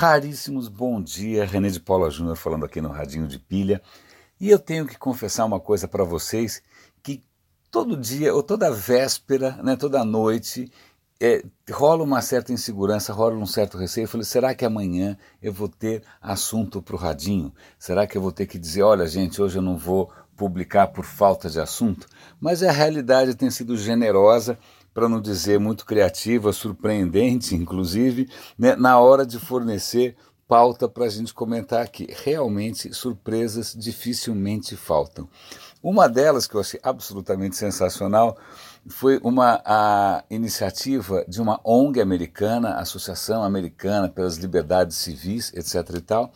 Raríssimos bom dia, René de Paula Júnior falando aqui no Radinho de Pilha. E eu tenho que confessar uma coisa para vocês, que todo dia, ou toda véspera, né, toda noite, é, rola uma certa insegurança, rola um certo receio. Eu falei, será que amanhã eu vou ter assunto para o Radinho? Será que eu vou ter que dizer, olha gente, hoje eu não vou publicar por falta de assunto? Mas a realidade tem sido generosa para não dizer muito criativa, surpreendente, inclusive, né, na hora de fornecer pauta para a gente comentar aqui. Realmente, surpresas dificilmente faltam. Uma delas que eu achei absolutamente sensacional foi uma a iniciativa de uma ONG americana, Associação Americana pelas Liberdades Civis, etc. e tal.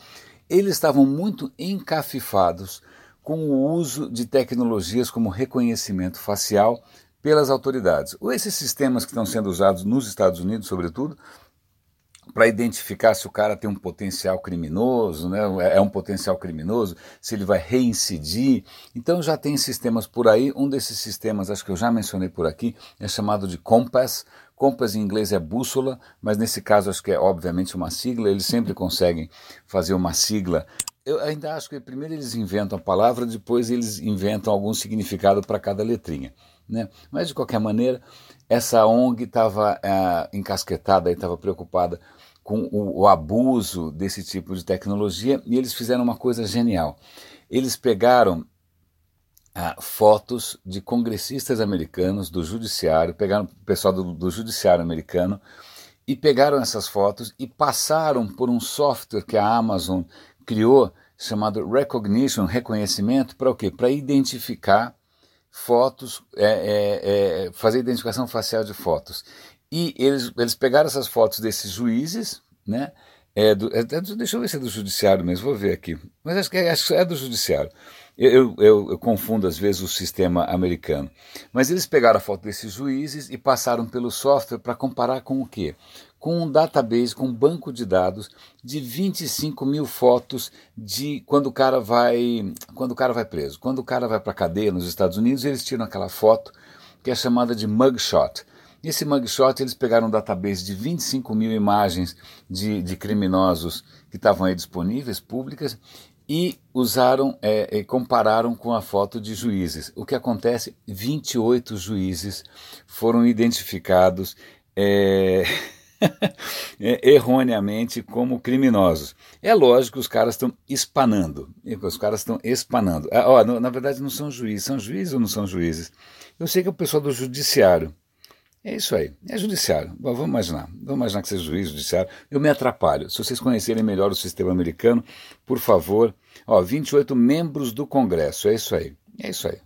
Eles estavam muito encafifados com o uso de tecnologias como reconhecimento facial pelas autoridades. Esses sistemas que estão sendo usados nos Estados Unidos, sobretudo, para identificar se o cara tem um potencial criminoso, né? é um potencial criminoso, se ele vai reincidir. Então já tem sistemas por aí. Um desses sistemas, acho que eu já mencionei por aqui, é chamado de Compass. Compass em inglês é bússola, mas nesse caso acho que é obviamente uma sigla. Eles sempre conseguem fazer uma sigla. Eu ainda acho que primeiro eles inventam a palavra, depois eles inventam algum significado para cada letrinha. Né? Mas, de qualquer maneira, essa ONG estava é, encasquetada, estava preocupada com o, o, abuso desse tipo de tecnologia e eles fizeram uma coisa genial. Eles pegaram ah, fotos de congressistas americanos do judiciário, pegaram o pessoal do, do judiciário americano e pegaram essas fotos e passaram por um software que a Amazon criou chamado Recognition, reconhecimento, para o quê? Para identificar fotos, é, é, é, fazer identificação facial de fotos. E eles, eles pegaram essas fotos desses juízes, né? É do, é, é deixa eu ver se é do judiciário mesmo, vou ver aqui. Mas acho que é, acho que é do judiciário. Eu, eu, eu, confundo às vezes o sistema americano. Mas eles pegaram a foto desses juízes e passaram pelo software para comparar com o quê? Com um database, com um banco de dados de 25 mil fotos de quando o cara vai, quando o cara vai preso. Quando o cara vai para a cadeia nos Estados Unidos, eles tiram aquela foto que é chamada de mugshot. Nesse mugshot, eles pegaram um database de 25 mil imagens de, de criminosos que estavam aí disponíveis, públicas, e usaram é, e compararam com a foto de juízes. O que acontece? 28 juízes foram identificados é, erroneamente como criminosos. É lógico que os caras estão espanando. Os caras estão espanando. Ah, ó, na verdade, não são juízes. São juízes ou não são juízes? Eu sei que é o pessoal do judiciário. É isso aí, é judiciário. Bom, vamos imaginar, vamos imaginar que seja juiz, judiciário. Eu me atrapalho. Se vocês conhecerem melhor o sistema americano, por favor. Ó, 28 membros do Congresso, é isso aí. É isso aí.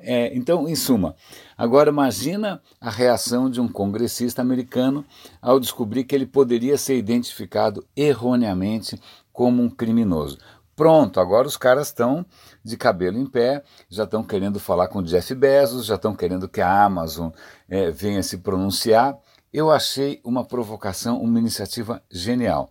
É, então, em suma, agora imagina a reação de um congressista americano ao descobrir que ele poderia ser identificado erroneamente como um criminoso. Pronto, agora os caras estão de cabelo em pé, já estão querendo falar com Jeff Bezos, já estão querendo que a Amazon é, venha se pronunciar. Eu achei uma provocação, uma iniciativa genial.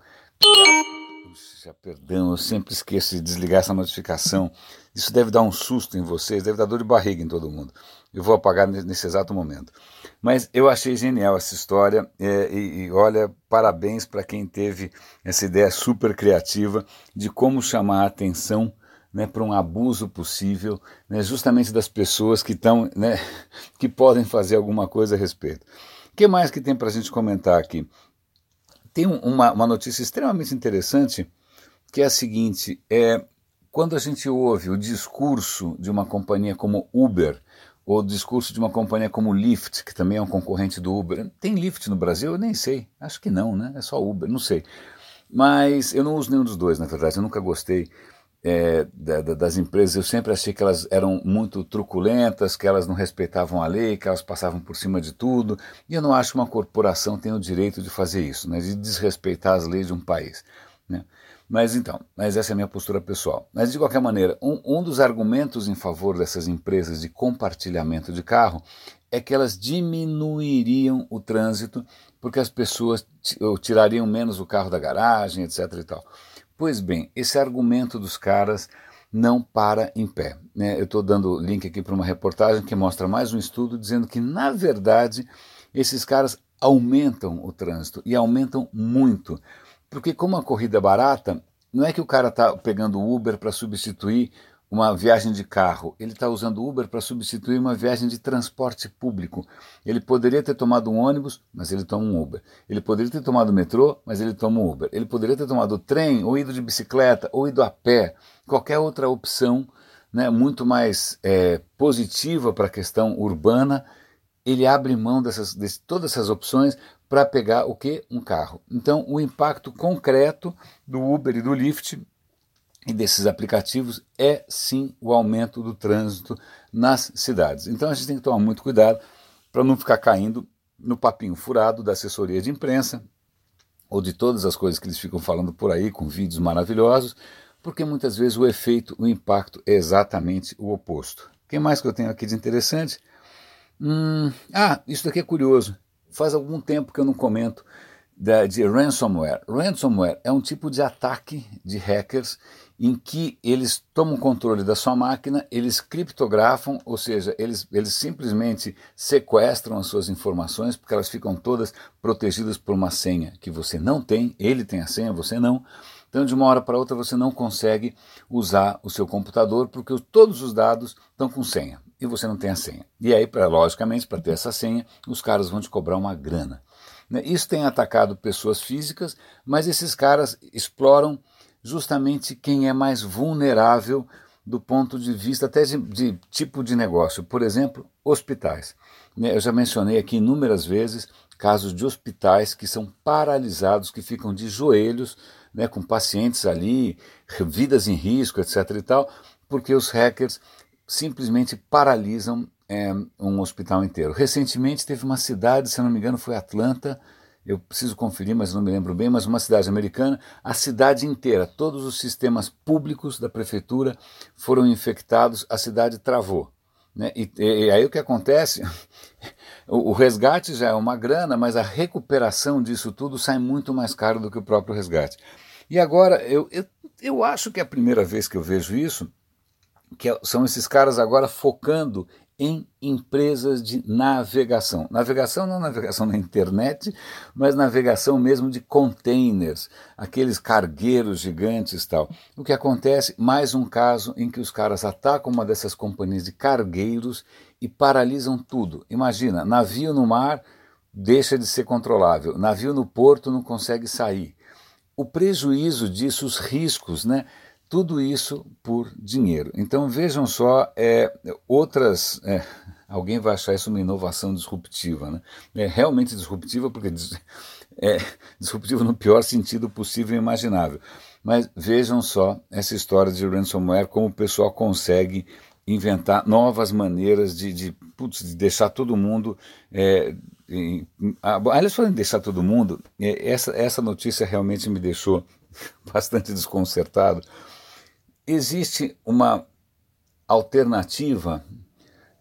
Perdão, eu sempre esqueço de desligar essa notificação. Isso deve dar um susto em vocês, deve dar dor de barriga em todo mundo. Eu vou apagar nesse exato momento. Mas eu achei genial essa história é, e, e, olha, parabéns para quem teve essa ideia super criativa de como chamar a atenção né, para um abuso possível, né, justamente das pessoas que estão, né, que podem fazer alguma coisa a respeito. O que mais que tem para a gente comentar aqui? Tem uma, uma notícia extremamente interessante que é a seguinte: é quando a gente ouve o discurso de uma companhia como Uber ou o discurso de uma companhia como Lyft, que também é um concorrente do Uber. Tem Lyft no Brasil? Eu nem sei. Acho que não, né? É só Uber, não sei. Mas eu não uso nenhum dos dois, na verdade. Eu nunca gostei é, da, das empresas. Eu sempre achei que elas eram muito truculentas, que elas não respeitavam a lei, que elas passavam por cima de tudo. E eu não acho que uma corporação tem o direito de fazer isso, né? de desrespeitar as leis de um país. Né? Mas então, mas essa é a minha postura pessoal. Mas de qualquer maneira, um, um dos argumentos em favor dessas empresas de compartilhamento de carro é que elas diminuiriam o trânsito porque as pessoas tirariam menos o carro da garagem, etc. E tal. Pois bem, esse argumento dos caras não para em pé. Né? Eu estou dando link aqui para uma reportagem que mostra mais um estudo dizendo que, na verdade, esses caras aumentam o trânsito e aumentam muito Porque como a corrida é barata, não é que o cara está pegando Uber para substituir uma viagem de carro, ele está usando Uber para substituir uma viagem de transporte público. Ele poderia ter tomado um ônibus, mas ele toma um Uber. Ele poderia ter tomado metrô, mas ele toma um Uber. Ele poderia ter tomado trem, ou ido de bicicleta, ou ido a pé. Qualquer outra opção né, muito mais é, positiva para a questão urbana, ele abre mão dessas, de todas essas opções para pegar o que? Um carro. Então, o impacto concreto do Uber e do Lyft e desses aplicativos é sim o aumento do trânsito nas cidades. Então a gente tem que tomar muito cuidado para não ficar caindo no papinho furado da assessoria de imprensa ou de todas as coisas que eles ficam falando por aí com vídeos maravilhosos, porque muitas vezes o efeito, o impacto é exatamente o oposto. O que mais que eu tenho aqui de interessante? Hum, ah, isso daqui é curioso. Faz algum tempo que eu não comento de ransomware. Ransomware é um tipo de ataque de hackers em que eles tomam controle da sua máquina, eles criptografam, ou seja, eles, eles simplesmente sequestram as suas informações, porque elas ficam todas protegidas por uma senha que você não tem, ele tem a senha, você não. Então, de uma hora para outra, você não consegue usar o seu computador, porque todos os dados estão com senha e você não tem a senha. E aí, pra, logicamente, para ter essa senha, os caras vão te cobrar uma grana. Né? Isso tem atacado pessoas físicas, mas esses caras exploram justamente quem é mais vulnerável do ponto de vista até de, de tipo de negócio. Por exemplo, hospitais. Né? Eu já mencionei aqui inúmeras vezes casos de hospitais que são paralisados, que ficam de joelhos, né, com pacientes ali, vidas em risco, etc. e tal, porque os hackers simplesmente paralisam é, um hospital inteiro. Recentemente teve uma cidade, se não me engano, foi Atlanta, eu preciso conferir, mas não me lembro bem, mas uma cidade americana, a cidade inteira, todos os sistemas públicos da prefeitura foram infectados, a cidade travou. Né? E, e, aí o que acontece? O, o, resgate já é uma grana, mas a recuperação disso tudo sai muito mais caro do que o próprio resgate. E agora, eu, eu, eu acho que é a primeira vez que eu vejo isso, que é, são esses caras agora focando em empresas de navegação. Navegação não navegação na internet, mas navegação mesmo de containers, aqueles cargueiros gigantes e tal. O que acontece? Mais um caso em que os caras atacam uma dessas companhias de cargueiros e paralisam tudo. Imagina, navio no mar deixa de ser controlável, navio no porto não consegue sair. O prejuízo disso, os riscos, né? Tudo isso por dinheiro. Então vejam só, é, outras. É, alguém vai achar isso uma inovação disruptiva. Né? É realmente disruptiva, porque é disruptiva no pior sentido possível e imaginável. Mas vejam só essa história de ransomware, como o pessoal consegue inventar novas maneiras de, de, putz, de deixar todo mundo. É, em, aliás, falando de deixar todo mundo, é, essa, essa notícia realmente me deixou bastante desconcertado, existe uma alternativa,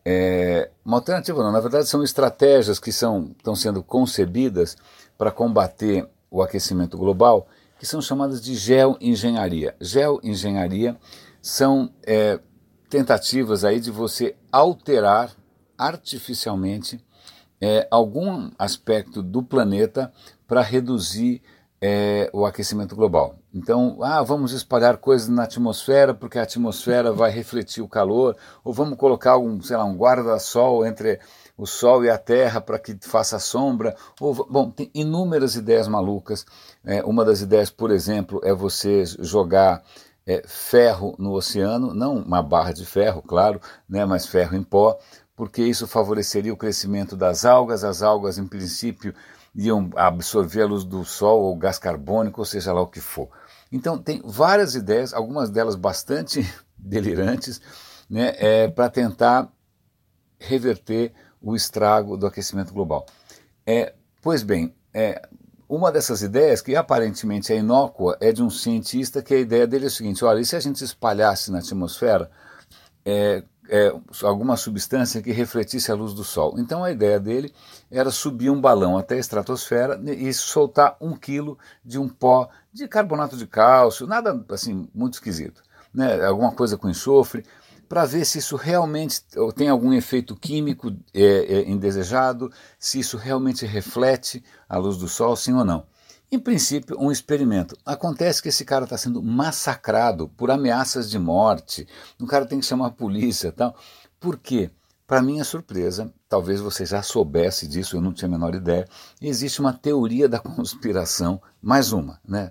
é, uma alternativa não, na verdade são estratégias que são, estão sendo concebidas para combater o aquecimento global, que são chamadas de geoengenharia. Geoengenharia são é, tentativas aí de você alterar artificialmente é, algum aspecto do planeta para reduzir é, o aquecimento global. Então, ah, vamos espalhar coisas na atmosfera porque a atmosfera vai refletir o calor, ou vamos colocar um, sei lá, um guarda-sol entre o Sol e a Terra para que faça sombra. Ou, bom, tem inúmeras ideias malucas. É, uma das ideias, por exemplo, é você jogar é, ferro no oceano, não uma barra de ferro, claro, né, mas ferro em pó, porque isso favoreceria o crescimento das algas. As algas, em princípio, iam absorver a luz do sol ou gás carbônico, ou seja lá o que for. Então tem várias ideias, algumas delas bastante delirantes, né, é, para tentar reverter o estrago do aquecimento global. É, pois bem, é, uma dessas ideias, que aparentemente é inócua, é de um cientista que a ideia dele é o seguinte: olha, e se a gente espalhasse na atmosfera é, é, alguma substância que refletisse a luz do Sol. Então a ideia dele era subir um balão até a estratosfera e soltar um quilo de um pó de carbonato de cálcio, nada assim muito esquisito, né? alguma coisa com enxofre, para ver se isso realmente tem algum efeito químico é, é, indesejado, se isso realmente reflete a luz do Sol, sim ou não. Em princípio, um experimento. Acontece que esse cara está sendo massacrado por ameaças de morte. O cara tem que chamar a polícia tal. Por quê? Para minha surpresa, talvez você já soubesse disso, eu não tinha a menor ideia, existe uma teoria da conspiração, mais uma, né?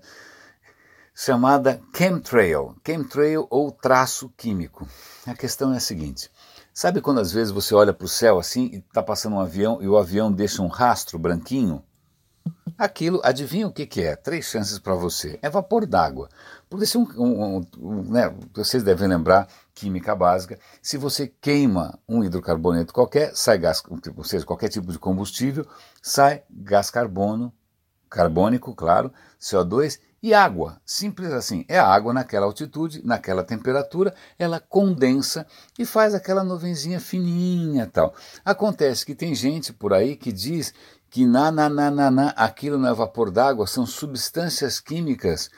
chamada chemtrail, chemtrail ou traço químico. A questão é a seguinte: sabe quando às vezes você olha para o céu assim e está passando um avião e o avião deixa um rastro branquinho? Aquilo, adivinha o que, que é? Três chances para você. É vapor d'água. Porque se um, um, um, né, vocês devem lembrar, química básica, se você queima um hidrocarboneto qualquer, sai gás, ou seja, qualquer tipo de combustível, sai gás carbono, carbônico, claro, CO2 e água. Simples assim. É a água naquela altitude, naquela temperatura, ela condensa e faz aquela nuvenzinha fininha tal. Acontece que tem gente por aí que diz que na, na, na, na, na aquilo não é vapor d'água, são substâncias químicas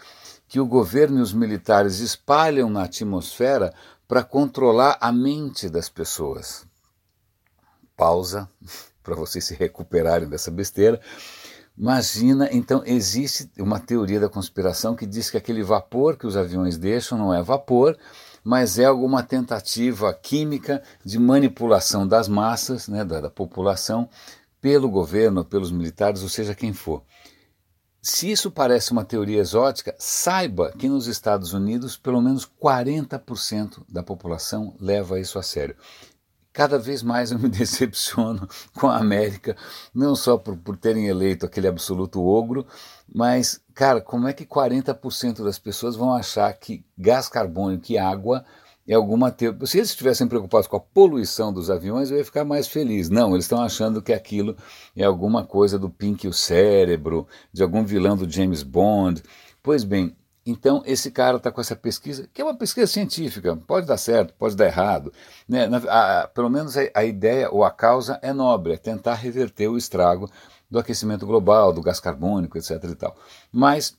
que o governo e os militares espalham na atmosfera para controlar a mente das pessoas. Pausa para vocês se recuperarem dessa besteira. Imagina, então existe uma teoria da conspiração que diz que aquele vapor que os aviões deixam não é vapor, mas é alguma tentativa química de manipulação das massas, né, da, da população, pelo governo, pelos militares, ou seja, quem for. Se isso parece uma teoria exótica, saiba que nos Estados Unidos pelo menos 40% da população leva isso a sério. Cada vez mais eu me decepciono com a América, não só por, por terem eleito aquele absoluto ogro, mas, cara, como é que 40% das pessoas vão achar que gás carbônico e água é alguma teoria. Se eles estivessem preocupados com a poluição dos aviões, eu ia ficar mais feliz. Não, eles estão achando que aquilo é alguma coisa do Pink o Cérebro, de algum vilão do James Bond. Pois bem, então esse cara está com essa pesquisa, que é uma pesquisa científica, pode dar certo, pode dar errado. Né? A, pelo menos a, a ideia ou a causa é nobre, é tentar reverter o estrago do aquecimento global, do gás carbônico, etc. E tal. Mas,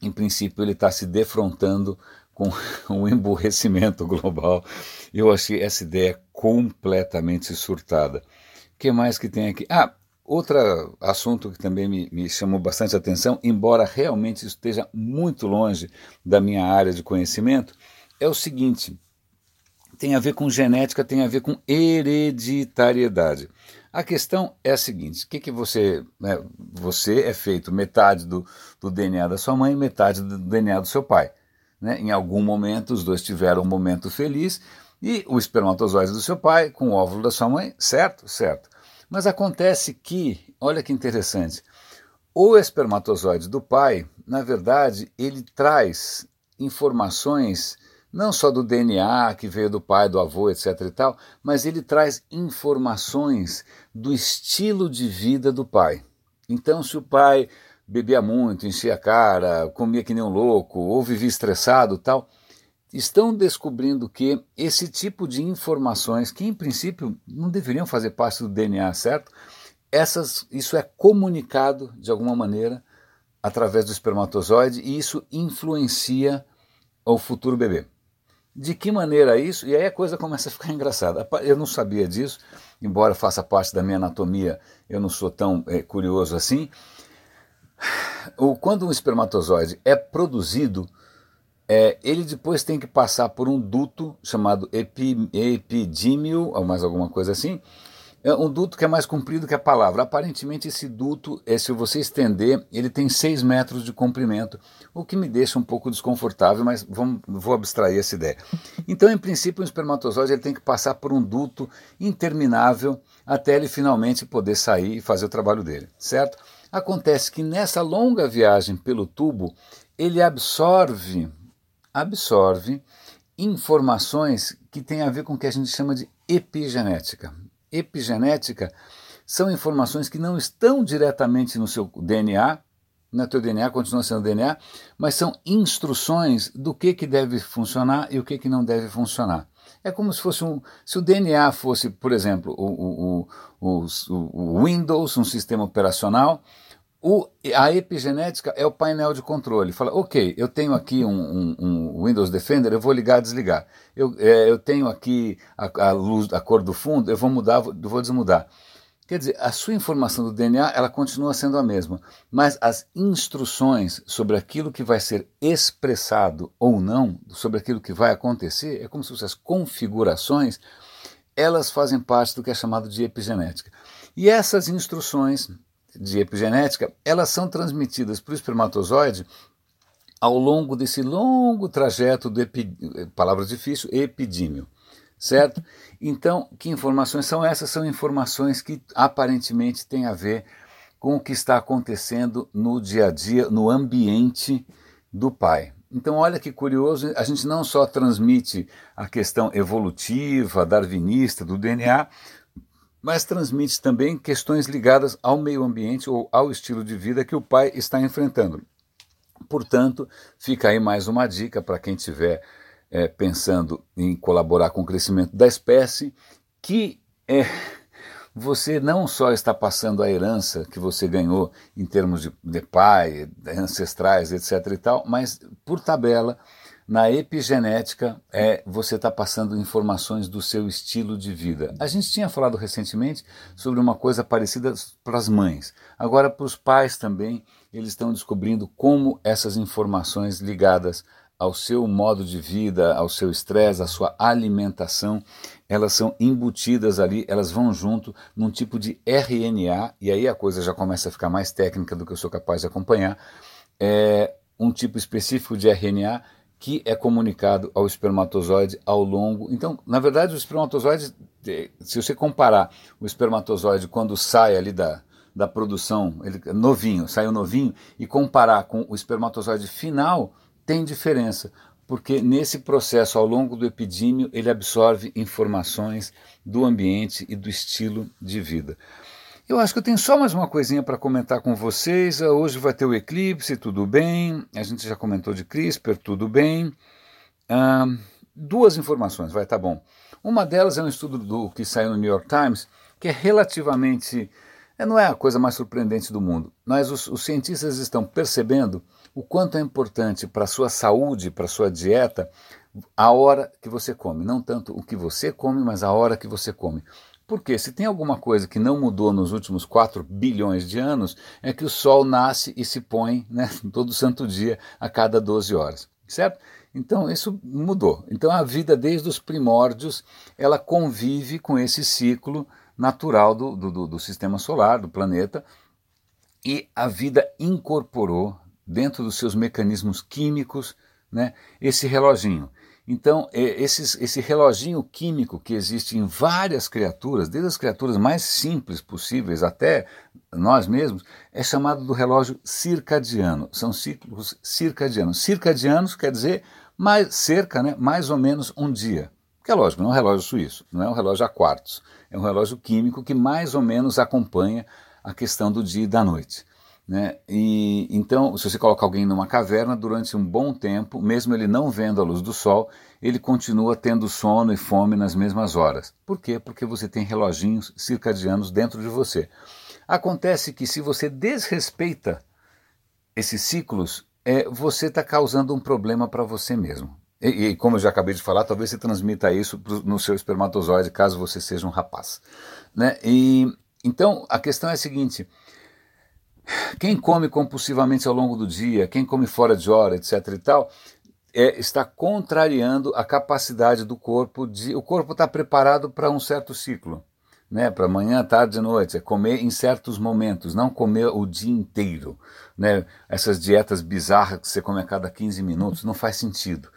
em princípio, ele está se defrontando com o emburrecimento global. Eu achei essa ideia completamente surtada. O que mais que tem aqui? Ah, outro assunto que também me, me chamou bastante atenção, embora realmente esteja muito longe da minha área de conhecimento, é o seguinte: tem a ver com genética, tem a ver com hereditariedade. A questão é a seguinte: que, que você. Né, você é feito metade do, do DNA da sua mãe, metade do DNA do seu pai. Né? Em algum momento, os dois tiveram um momento feliz e o espermatozoide do seu pai com o óvulo da sua mãe, certo? Certo. Mas acontece que, olha que interessante, o espermatozoide do pai, na verdade, ele traz informações não só do DNA que veio do pai, do avô, etc e tal, mas ele traz informações do estilo de vida do pai. Então, se o pai bebia muito, enchia a cara, comia que nem um louco, ou vivia estressado tal, estão descobrindo que esse tipo de informações, que em princípio não deveriam fazer parte do DNA, certo? Essas, isso é comunicado de alguma maneira através do espermatozoide e isso influencia o futuro bebê. De que maneira isso? E aí a coisa começa a ficar engraçada. Eu não sabia disso, embora faça parte da minha anatomia, eu não sou tão é, curioso assim quando um espermatozoide é produzido, é, ele depois tem que passar por um duto chamado epi, epidímio, ou mais alguma coisa assim, é um duto que é mais comprido que a palavra. Aparentemente, esse duto, é, se você estender, ele tem 6 metros de comprimento, o que me deixa um pouco desconfortável, mas vamos, vou abstrair essa ideia. Então, em princípio, o espermatozoide ele tem que passar por um duto interminável até ele finalmente poder sair e fazer o trabalho dele, certo? Acontece que nessa longa viagem pelo tubo, ele absorve, absorve informações que têm a ver com o que a gente chama de epigenética. Epigenética são informações que não estão diretamente no seu DNA, no teu DNA continua sendo DNA, mas são instruções do que, que deve funcionar e o que, que não deve funcionar. É como se fosse um. Se o DNA fosse, por exemplo, o, o, o, o Windows, um sistema operacional, o, a epigenética é o painel de controle. Fala, ok, eu tenho aqui um, um, um Windows Defender, eu vou ligar e desligar. Eu, é, eu tenho aqui a, a, luz, a cor do fundo, eu vou mudar, eu vou desmudar. Quer dizer, a sua informação do DNA ela continua sendo a mesma, mas as instruções sobre aquilo que vai ser expressado ou não, sobre aquilo que vai acontecer, é como se fossem as configurações, elas fazem parte do que é chamado de epigenética. E essas instruções de epigenética, elas são transmitidas para o espermatozoide ao longo desse longo trajeto do epi, palavra difícil, epidímio certo? Então, que informações são essas? São informações que aparentemente têm a ver com o que está acontecendo no dia a dia, no ambiente do pai. Então, olha que curioso, a gente não só transmite a questão evolutiva, darwinista do DNA, mas transmite também questões ligadas ao meio ambiente ou ao estilo de vida que o pai está enfrentando. Portanto, fica aí mais uma dica para quem tiver é, pensando em colaborar com o crescimento da espécie, que é, você não só está passando a herança que você ganhou em termos de, de pai, ancestrais, etc. e tal, mas por tabela, na epigenética, é, você está passando informações do seu estilo de vida. A gente tinha falado recentemente sobre uma coisa parecida para as mães. Agora, para os pais também, eles estão descobrindo como essas informações ligadas ao seu modo de vida, ao seu estresse, à sua alimentação, elas são embutidas ali, elas vão junto num tipo de RNA, e aí a coisa já começa a ficar mais técnica do que eu sou capaz de acompanhar, é um tipo específico de RNA que é comunicado ao espermatozoide ao longo. Então, na verdade, o espermatozoide, se você comparar o espermatozoide quando sai ali da, da produção, ele novinho, saiu novinho, e comparar com o espermatozoide final, tem diferença, porque nesse processo, ao longo do epidímio, ele absorve informações do ambiente e do estilo de vida. Eu acho que eu tenho só mais uma coisinha para comentar com vocês. Hoje vai ter o eclipse, tudo bem. A gente já comentou de CRISPR, tudo bem. Ah, duas informações, vai, tá bom. Uma delas é um estudo do que saiu no New York Times, que é relativamente. É, não é a coisa mais surpreendente do mundo, mas os, os cientistas estão percebendo o quanto é importante para a sua saúde, para a sua dieta, a hora que você come. Não tanto o que você come, mas a hora que você come. Porque se tem alguma coisa que não mudou nos últimos 4 bilhões de anos, é que o Sol nasce e se põe né, todo santo dia, a cada 12 horas. Certo? Então isso mudou. Então a vida desde os primórdios, ela convive com esse ciclo natural do, do, do sistema solar, do planeta, e a vida incorporou dentro dos seus mecanismos químicos, né, esse reloginho. Então, esses, esse reloginho químico que existe em várias criaturas, desde as criaturas mais simples possíveis até nós mesmos, é chamado do relógio circadiano. São ciclos circadianos. Circadianos quer dizer mais cerca, né, mais ou menos um dia. Que é lógico, não é um relógio suíço, não é um relógio a quartos. É um relógio químico que mais ou menos acompanha a questão do dia e da noite. Né? E então, se você coloca alguém numa caverna durante um bom tempo, mesmo ele não vendo a luz do sol, ele continua tendo sono e fome nas mesmas horas. Por quê? Porque você tem reloginhos circadianos dentro de você. Acontece que se você desrespeita esses ciclos, é, você está causando um problema para você mesmo. E, e, como eu já acabei de falar, talvez você transmita isso pro, no seu espermatozoide, caso você seja um rapaz. Né? E, então, a questão é a seguinte quem come compulsivamente ao longo do dia, quem come fora de hora, etc. e tal, é, está contrariando a capacidade do corpo de. O corpo está preparado para um certo ciclo, né? Para manhã, tarde e noite, é comer em certos momentos, não comer o dia inteiro, né? Essas dietas bizarras que você come a cada 15 minutos não faz sentido.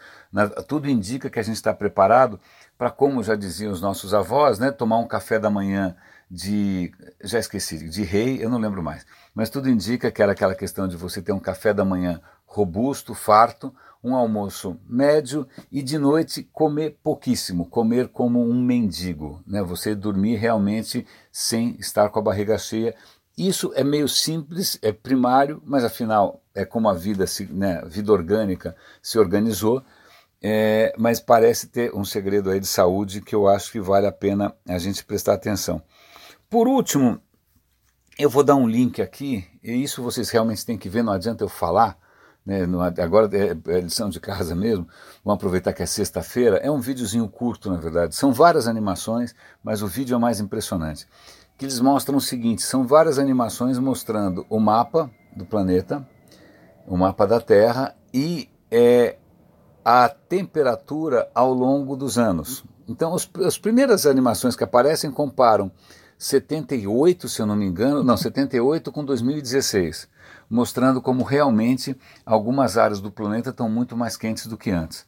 Tudo indica que a gente está preparado para, como já diziam os nossos avós, né? Tomar um café da manhã de. Já esqueci, de rei, eu não lembro mais. Mas tudo indica que era aquela questão de você ter um café da manhã robusto, farto, um almoço médio e de noite comer pouquíssimo, comer como um mendigo, né? Você dormir realmente sem estar com a barriga cheia. Isso é meio simples, é primário, mas afinal é como a vida, se, né, vida orgânica se organizou. É, mas parece ter um segredo aí de saúde que eu acho que vale a pena a gente prestar atenção. Por último, eu vou dar um link aqui, e isso vocês realmente têm que ver, não adianta eu falar, né, no, agora é, é lição de casa mesmo, vamos aproveitar que é sexta-feira, é um videozinho curto na verdade, são várias animações, mas o vídeo é mais impressionante. que eles mostram o seguinte: são várias animações mostrando o mapa do planeta, o mapa da Terra e é, a temperatura ao longo dos anos. Então, os, as primeiras animações que aparecem comparam 78, se eu não me engano, não, 78 com 2016, mostrando como realmente algumas áreas do planeta estão muito mais quentes do que antes.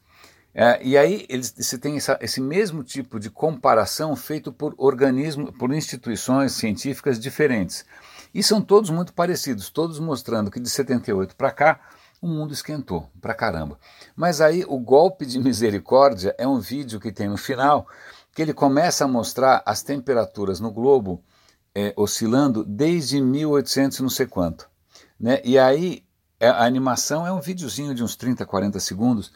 É, e aí eles, você tem essa, esse mesmo tipo de comparação feito por organismos, por instituições científicas diferentes. E são todos muito parecidos, todos mostrando que de 78 para cá o mundo esquentou pra caramba. Mas aí o golpe de misericórdia é um vídeo que tem no final que ele começa a mostrar as temperaturas no globo é, oscilando desde 1800 não sei quanto. Né? E aí é, a animação é um videozinho de uns 30, 40 segundos.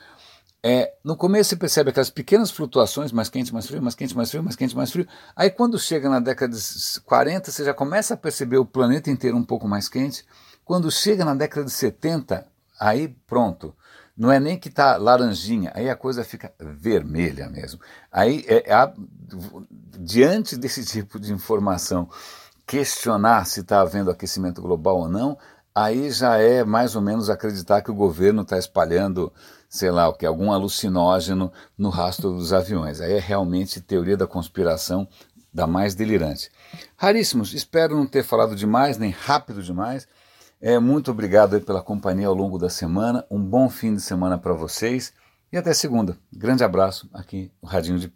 É, no começo você percebe aquelas pequenas flutuações, mais quente, mais frio, mais quente, mais frio, mais quente, mais frio. Aí quando chega na década de 40, você já começa a perceber o planeta inteiro um pouco mais quente. Quando chega na década de 70, aí pronto. Não é nem que está laranjinha, aí a coisa fica vermelha mesmo. Aí, é, é, diante desse tipo de informação, questionar se está havendo aquecimento global ou não, aí já é mais ou menos acreditar que o governo está espalhando, sei lá o que, algum alucinógeno no rastro dos aviões. Aí é realmente teoria da conspiração da mais delirante. Raríssimos, espero não ter falado demais, nem rápido demais. É, muito obrigado pela companhia ao longo da semana. Um bom fim de semana para vocês e até segunda. Grande abraço aqui no Radinho de Pilha.